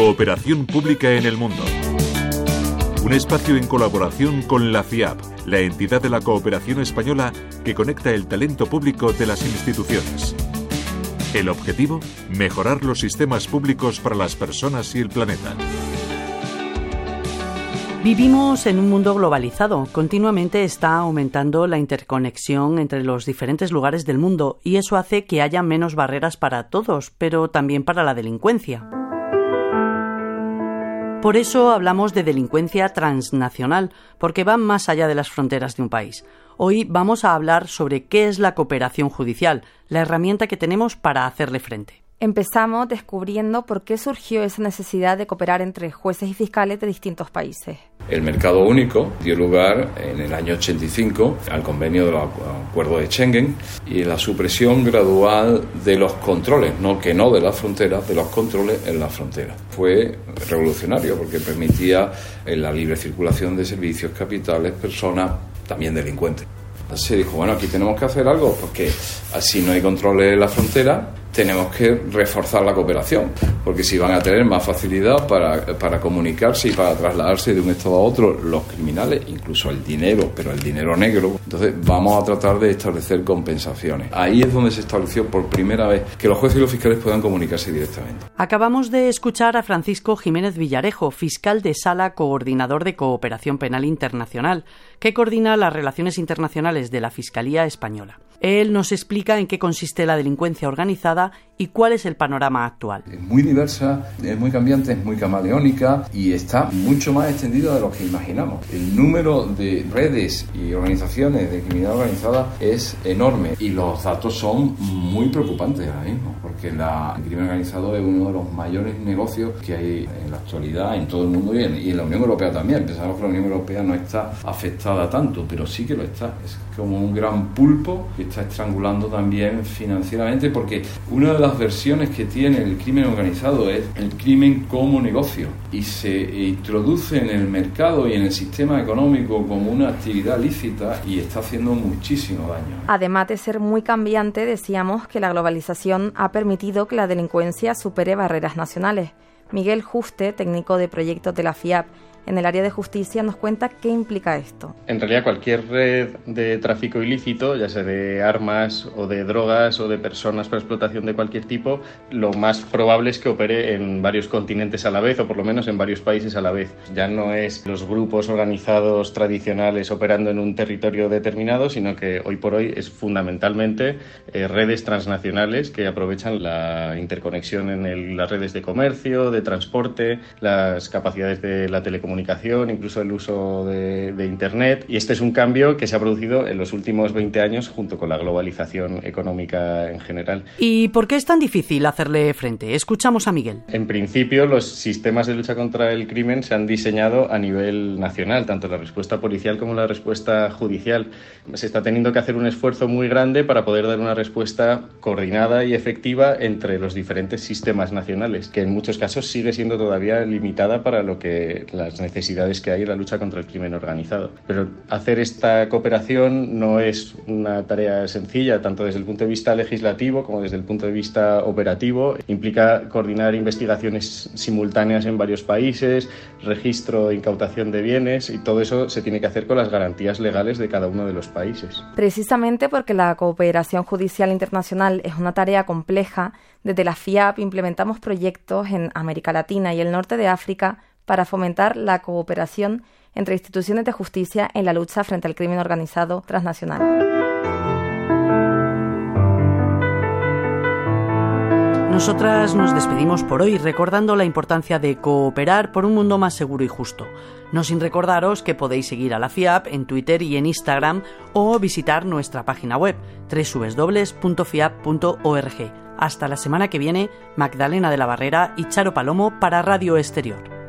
Cooperación pública en el mundo. Un espacio en colaboración con la FIAP, la entidad de la cooperación española que conecta el talento público de las instituciones. El objetivo, mejorar los sistemas públicos para las personas y el planeta. Vivimos en un mundo globalizado. Continuamente está aumentando la interconexión entre los diferentes lugares del mundo y eso hace que haya menos barreras para todos, pero también para la delincuencia. Por eso hablamos de delincuencia transnacional, porque va más allá de las fronteras de un país. Hoy vamos a hablar sobre qué es la cooperación judicial, la herramienta que tenemos para hacerle frente. Empezamos descubriendo por qué surgió esa necesidad de cooperar entre jueces y fiscales de distintos países. El mercado único dio lugar en el año 85 al convenio del acuerdo de Schengen y la supresión gradual de los controles, no que no de las fronteras, de los controles en la frontera. Fue revolucionario porque permitía la libre circulación de servicios, capitales, personas, también delincuentes. Se dijo, bueno, aquí tenemos que hacer algo porque así no hay controles en la frontera, tenemos que reforzar la cooperación, porque si van a tener más facilidad para, para, comunicarse y para trasladarse de un estado a otro los criminales, incluso el dinero, pero el dinero negro, entonces vamos a tratar de establecer compensaciones. Ahí es donde se estableció por primera vez que los jueces y los fiscales puedan comunicarse directamente. Acabamos de escuchar a Francisco Jiménez Villarejo, fiscal de sala coordinador de cooperación penal internacional, que coordina las relaciones internacionales de la Fiscalía Española. Él nos explica en qué consiste la delincuencia organizada y cuál es el panorama actual. Es muy diversa, es muy cambiante, es muy camaleónica y está mucho más extendida de lo que imaginamos. El número de redes y organizaciones de criminalidad organizada es enorme y los datos son muy preocupantes ahora mismo, porque el crimen organizado es uno de los mayores negocios que hay en la actualidad en todo el mundo y en, la Unión Europea también. Pensamos que la Unión Europea no está afectada tanto, pero sí que lo está. Es como un gran pulpo que está estrangulando también financieramente, porque una de las versiones que tiene el crimen organizado es el crimen como negocio y se introduce en el mercado y en el sistema económico como una actividad lícita y está haciendo muchísimo daño. Además de ser muy cambiante, decíamos que la globalización ha permitido que la delincuencia supere barreras nacionales. Miguel Juste, técnico de proyectos de la FIAP, en el área de justicia nos cuenta qué implica esto. En realidad cualquier red de tráfico ilícito, ya sea de armas o de drogas o de personas para explotación de cualquier tipo, lo más probable es que opere en varios continentes a la vez o por lo menos en varios países a la vez. Ya no es los grupos organizados tradicionales operando en un territorio determinado, sino que hoy por hoy es fundamentalmente eh, redes transnacionales que aprovechan la interconexión en las redes de comercio, de transporte, las capacidades de la telecomunicación comunicación, incluso el uso de, Internet. Y este es un cambio que se ha producido en los últimos 20 años junto con la globalización económica en general. ¿Y por qué es tan difícil hacerle frente? Escuchamos a Miguel. En principio, los sistemas de lucha contra el crimen se han diseñado a nivel nacional, tanto la respuesta policial como la respuesta judicial. Se está teniendo que hacer un esfuerzo muy grande para poder dar una respuesta coordinada y efectiva entre los diferentes sistemas nacionales, que en muchos casos sigue siendo todavía limitada para lo que necesidades que hay en la lucha contra el crimen organizado. Pero hacer esta cooperación no es una tarea sencilla, tanto desde el punto de vista legislativo como desde el punto de vista operativo. Implica coordinar investigaciones simultáneas en varios países, registro e incautación de bienes y todo eso se tiene que hacer con las garantías legales de cada uno de los países. Precisamente porque la cooperación judicial internacional es una tarea compleja, desde la FIAP implementamos proyectos en América Latina y el norte de África para fomentar la cooperación entre instituciones de justicia en la lucha frente al crimen organizado transnacional. Nosotras nos despedimos por hoy recordando la importancia de cooperar por un mundo más seguro y justo. No sin recordaros que podéis seguir a la FIAP en Twitter y en Instagram o visitar nuestra página web www.fiap.org. Hasta la semana que viene, Magdalena de la Barrera y Charo Palomo para Radio Exterior.